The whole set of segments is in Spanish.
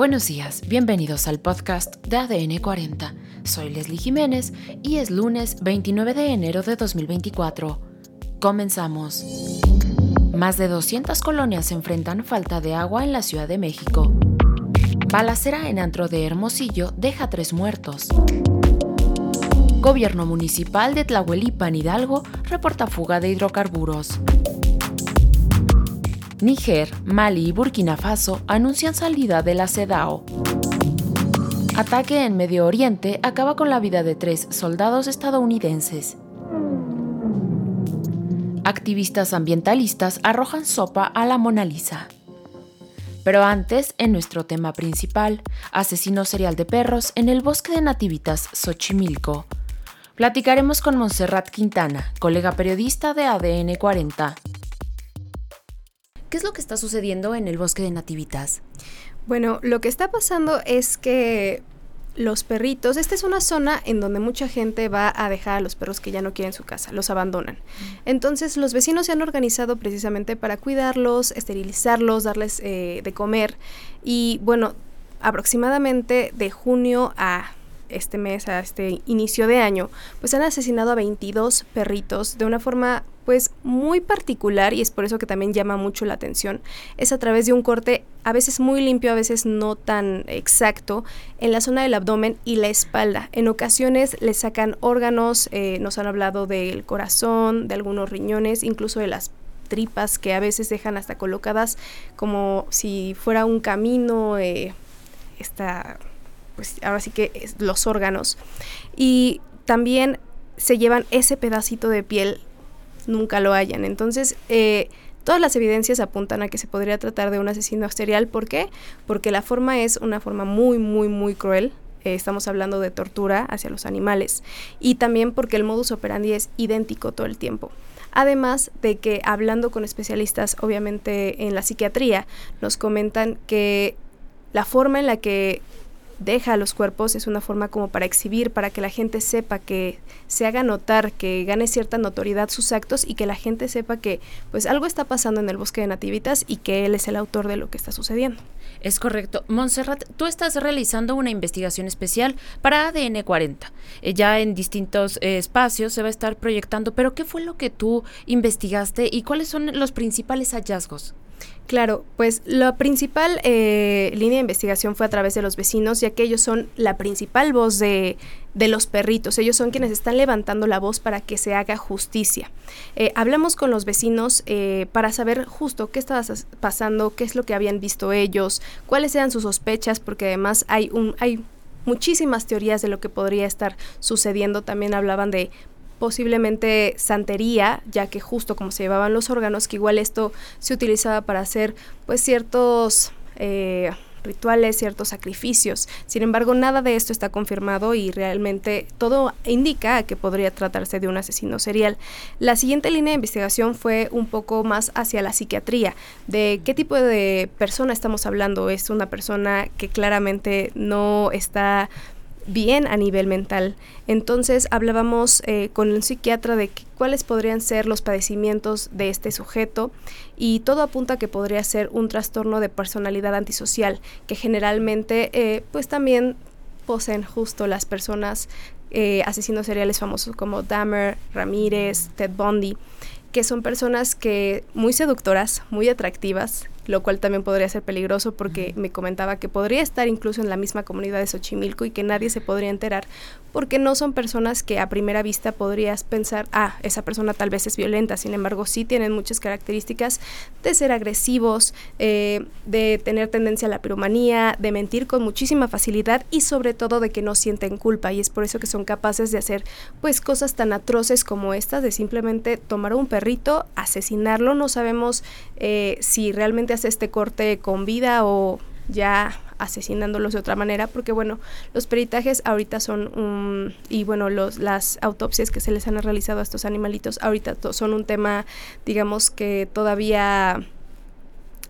Buenos días, bienvenidos al podcast de ADN 40. Soy Leslie Jiménez y es lunes 29 de enero de 2024. Comenzamos. Más de 200 colonias enfrentan falta de agua en la Ciudad de México. Balacera en antro de Hermosillo deja tres muertos. Gobierno municipal de Tlahuelipan Hidalgo reporta fuga de hidrocarburos. Níger, Mali y Burkina Faso anuncian salida de la CEDAW. Ataque en Medio Oriente acaba con la vida de tres soldados estadounidenses. Activistas ambientalistas arrojan sopa a la Mona Lisa. Pero antes, en nuestro tema principal, asesino serial de perros en el bosque de Nativitas, Xochimilco. Platicaremos con Montserrat Quintana, colega periodista de ADN 40. ¿Qué es lo que está sucediendo en el bosque de Nativitas? Bueno, lo que está pasando es que los perritos, esta es una zona en donde mucha gente va a dejar a los perros que ya no quieren su casa, los abandonan. Entonces los vecinos se han organizado precisamente para cuidarlos, esterilizarlos, darles eh, de comer y bueno, aproximadamente de junio a este mes, a este inicio de año, pues han asesinado a 22 perritos de una forma pues muy particular y es por eso que también llama mucho la atención. Es a través de un corte a veces muy limpio, a veces no tan exacto, en la zona del abdomen y la espalda. En ocasiones le sacan órganos, eh, nos han hablado del corazón, de algunos riñones, incluso de las tripas que a veces dejan hasta colocadas como si fuera un camino, eh, pues ahora sí que los órganos. Y también se llevan ese pedacito de piel, nunca lo hayan. Entonces, eh, todas las evidencias apuntan a que se podría tratar de un asesino serial. ¿Por qué? Porque la forma es una forma muy, muy, muy cruel. Eh, estamos hablando de tortura hacia los animales. Y también porque el modus operandi es idéntico todo el tiempo. Además de que hablando con especialistas, obviamente en la psiquiatría, nos comentan que la forma en la que deja a los cuerpos es una forma como para exhibir, para que la gente sepa, que se haga notar, que gane cierta notoriedad sus actos y que la gente sepa que pues algo está pasando en el bosque de nativitas y que él es el autor de lo que está sucediendo. Es correcto. Montserrat, tú estás realizando una investigación especial para ADN 40. Eh, ya en distintos eh, espacios se va a estar proyectando, pero ¿qué fue lo que tú investigaste y cuáles son los principales hallazgos? Claro, pues la principal eh, línea de investigación fue a través de los vecinos, ya que ellos son la principal voz de, de los perritos. Ellos son quienes están levantando la voz para que se haga justicia. Eh, hablamos con los vecinos eh, para saber justo qué estaba pasando, qué es lo que habían visto ellos, cuáles eran sus sospechas, porque además hay un... Hay muchísimas teorías de lo que podría estar sucediendo. También hablaban de posiblemente santería, ya que justo como se llevaban los órganos, que igual esto se utilizaba para hacer pues ciertos eh, rituales, ciertos sacrificios. Sin embargo, nada de esto está confirmado y realmente todo indica que podría tratarse de un asesino serial. La siguiente línea de investigación fue un poco más hacia la psiquiatría, de qué tipo de persona estamos hablando. Es una persona que claramente no está bien a nivel mental. Entonces hablábamos eh, con un psiquiatra de cuáles podrían ser los padecimientos de este sujeto y todo apunta a que podría ser un trastorno de personalidad antisocial que generalmente eh, pues también poseen justo las personas eh, asesinos seriales famosos como Dahmer, Ramírez, Ted Bundy que son personas que muy seductoras, muy atractivas, lo cual también podría ser peligroso porque me comentaba que podría estar incluso en la misma comunidad de Xochimilco y que nadie se podría enterar porque no son personas que a primera vista podrías pensar, ah, esa persona tal vez es violenta, sin embargo sí tienen muchas características de ser agresivos, eh, de tener tendencia a la piromanía, de mentir con muchísima facilidad y sobre todo de que no sienten culpa. Y es por eso que son capaces de hacer pues cosas tan atroces como estas, de simplemente tomar un perrito, asesinarlo, no sabemos eh, si realmente este corte con vida o ya asesinándolos de otra manera, porque bueno, los peritajes ahorita son un, y bueno, las autopsias que se les han realizado a estos animalitos ahorita son un tema, digamos que todavía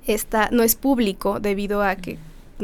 está, no es público debido a que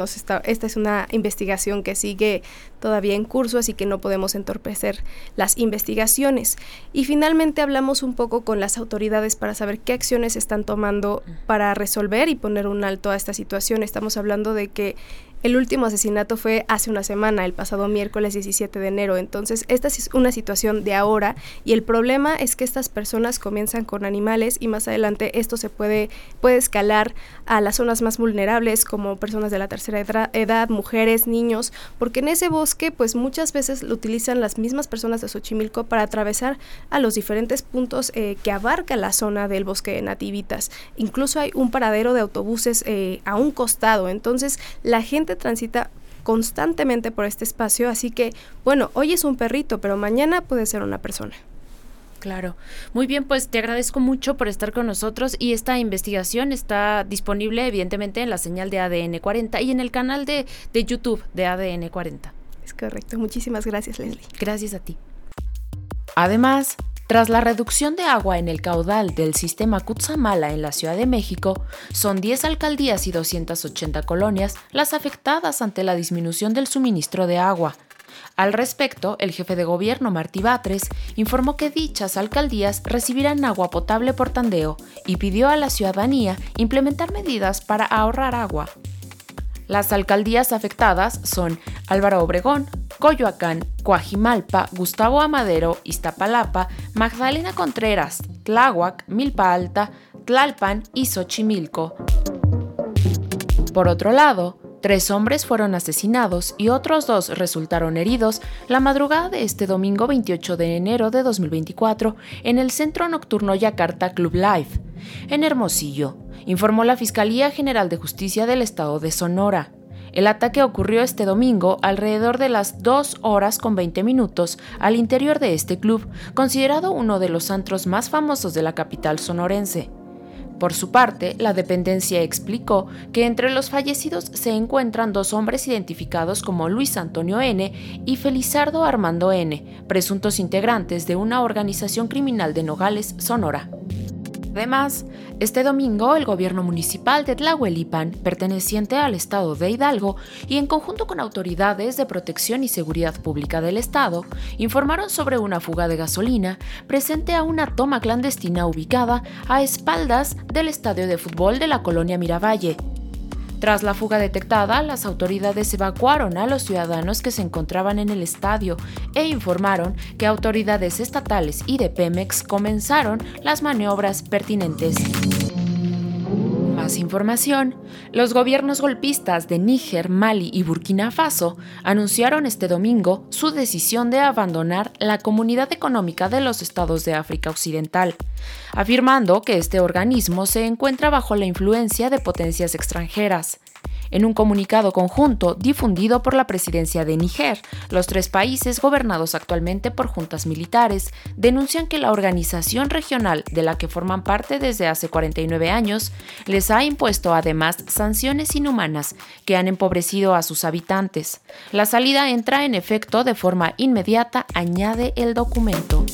está, esta es una investigación que sigue todavía en curso, así que no podemos entorpecer las investigaciones. Y finalmente hablamos un poco con las autoridades para saber qué acciones están tomando para resolver y poner un alto a esta situación. Estamos hablando de que El último asesinato fue hace una semana, el pasado miércoles 17 de enero. Entonces, esta es una situación de ahora y el problema es que estas personas comienzan con animales y más adelante esto se puede, puede escalar a las zonas más vulnerables como personas de la tercera edad, mujeres, niños, porque en ese bosque pues muchas veces lo utilizan las mismas personas de Xochimilco para atravesar a los diferentes puntos eh, que abarca la zona del bosque de nativitas. Incluso hay un paradero de autobuses eh, a un costado, entonces la gente transita constantemente por este espacio, así que bueno, hoy es un perrito, pero mañana puede ser una persona. Claro. Muy bien, pues te agradezco mucho por estar con nosotros y esta investigación está disponible evidentemente en la señal de ADN 40 y en el canal de, de YouTube de ADN 40. Es correcto. Muchísimas gracias, Leslie. Gracias a ti. Además, tras la reducción de agua en el caudal del sistema Cutzamala en la Ciudad de México, son 10 alcaldías y 280 colonias las afectadas ante la disminución del suministro de agua. Al respecto, el jefe de gobierno Martí Batres informó que dichas alcaldías recibirán agua potable por tandeo y pidió a la ciudadanía implementar medidas para ahorrar agua. Las alcaldías afectadas son Álvaro Obregón, Coyoacán, Coajimalpa, Gustavo Amadero, Iztapalapa, Magdalena Contreras, Tláhuac, Milpa Alta, Tlalpan y Xochimilco. Por otro lado, Tres hombres fueron asesinados y otros dos resultaron heridos la madrugada de este domingo 28 de enero de 2024 en el centro nocturno Yakarta Club Life, en Hermosillo, informó la Fiscalía General de Justicia del Estado de Sonora. El ataque ocurrió este domingo alrededor de las 2 horas con 20 minutos al interior de este club, considerado uno de los antros más famosos de la capital sonorense. Por su parte, la dependencia explicó que entre los fallecidos se encuentran dos hombres identificados como Luis Antonio N. y Felizardo Armando N., presuntos integrantes de una organización criminal de Nogales, Sonora. Además, este domingo el gobierno municipal de Tlahuelipan, perteneciente al estado de Hidalgo, y en conjunto con autoridades de protección y seguridad pública del estado, informaron sobre una fuga de gasolina presente a una toma clandestina ubicada a espaldas del estadio de fútbol de la colonia Miravalle, tras la fuga detectada, las autoridades evacuaron a los ciudadanos que se encontraban en el estadio e informaron que autoridades estatales y de Pemex comenzaron las maniobras pertinentes información, los gobiernos golpistas de Níger, Mali y Burkina Faso anunciaron este domingo su decisión de abandonar la Comunidad Económica de los Estados de África Occidental, afirmando que este organismo se encuentra bajo la influencia de potencias extranjeras. En un comunicado conjunto difundido por la presidencia de Níger, los tres países gobernados actualmente por juntas militares denuncian que la organización regional de la que forman parte desde hace 49 años les ha impuesto además sanciones inhumanas que han empobrecido a sus habitantes. La salida entra en efecto de forma inmediata, añade el documento.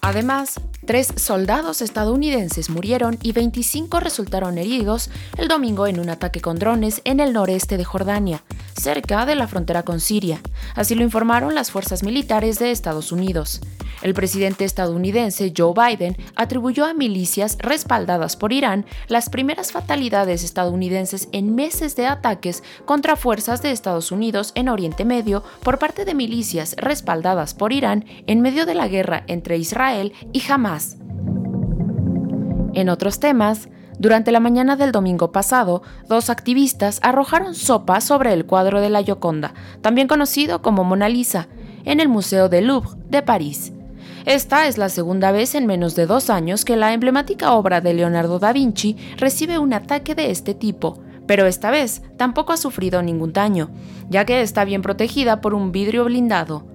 Además, tres soldados estadounidenses murieron y 25 resultaron heridos el domingo en un ataque con drones en el noreste de Jordania, cerca de la frontera con Siria. Así lo informaron las fuerzas militares de Estados Unidos. El presidente estadounidense Joe Biden atribuyó a milicias respaldadas por Irán las primeras fatalidades estadounidenses en meses de ataques contra fuerzas de Estados Unidos en Oriente Medio por parte de milicias respaldadas por Irán en medio de la guerra entre Israel y Hamas. En otros temas, durante la mañana del domingo pasado, dos activistas arrojaron sopa sobre el cuadro de la Gioconda, también conocido como Mona Lisa, en el Museo del Louvre de París. Esta es la segunda vez en menos de dos años que la emblemática obra de Leonardo da Vinci recibe un ataque de este tipo, pero esta vez tampoco ha sufrido ningún daño, ya que está bien protegida por un vidrio blindado.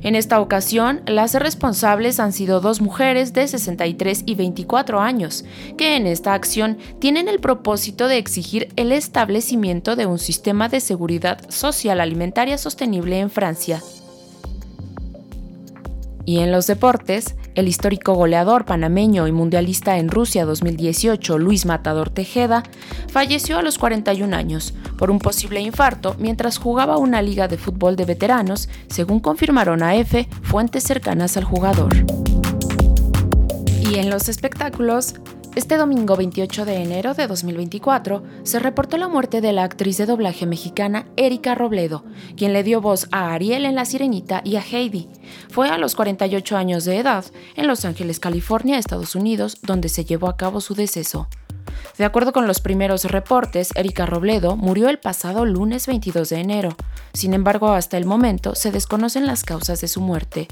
En esta ocasión, las responsables han sido dos mujeres de 63 y 24 años, que en esta acción tienen el propósito de exigir el establecimiento de un sistema de seguridad social alimentaria sostenible en Francia. Y en los deportes, el histórico goleador panameño y mundialista en Rusia 2018, Luis Matador Tejeda, falleció a los 41 años por un posible infarto mientras jugaba una liga de fútbol de veteranos, según confirmaron a EFE fuentes cercanas al jugador. Y en los espectáculos, Este domingo 28 de enero de 2024 se reportó la muerte de la actriz de doblaje mexicana Erika Robledo, quien le dio voz a Ariel en La Sirenita y a Heidi. Fue a los 48 años de edad en Los Ángeles, California, Estados Unidos, donde se llevó a cabo su deceso. De acuerdo con los primeros reportes, Erika Robledo murió el pasado lunes 22 de enero. Sin embargo, hasta el momento se desconocen las causas de su muerte.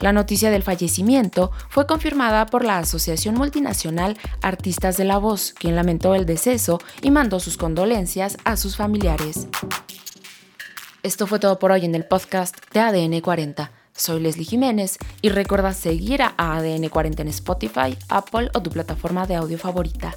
La noticia del fallecimiento fue confirmada por la Asociación Multinacional Artistas de la Voz, quien lamentó el deceso y mandó sus condolencias a sus familiares. Esto fue todo por hoy en el podcast de ADN 40. Soy Leslie Jiménez y recuerda seguir a ADN 40 en Spotify, Apple o tu plataforma de audio favorita.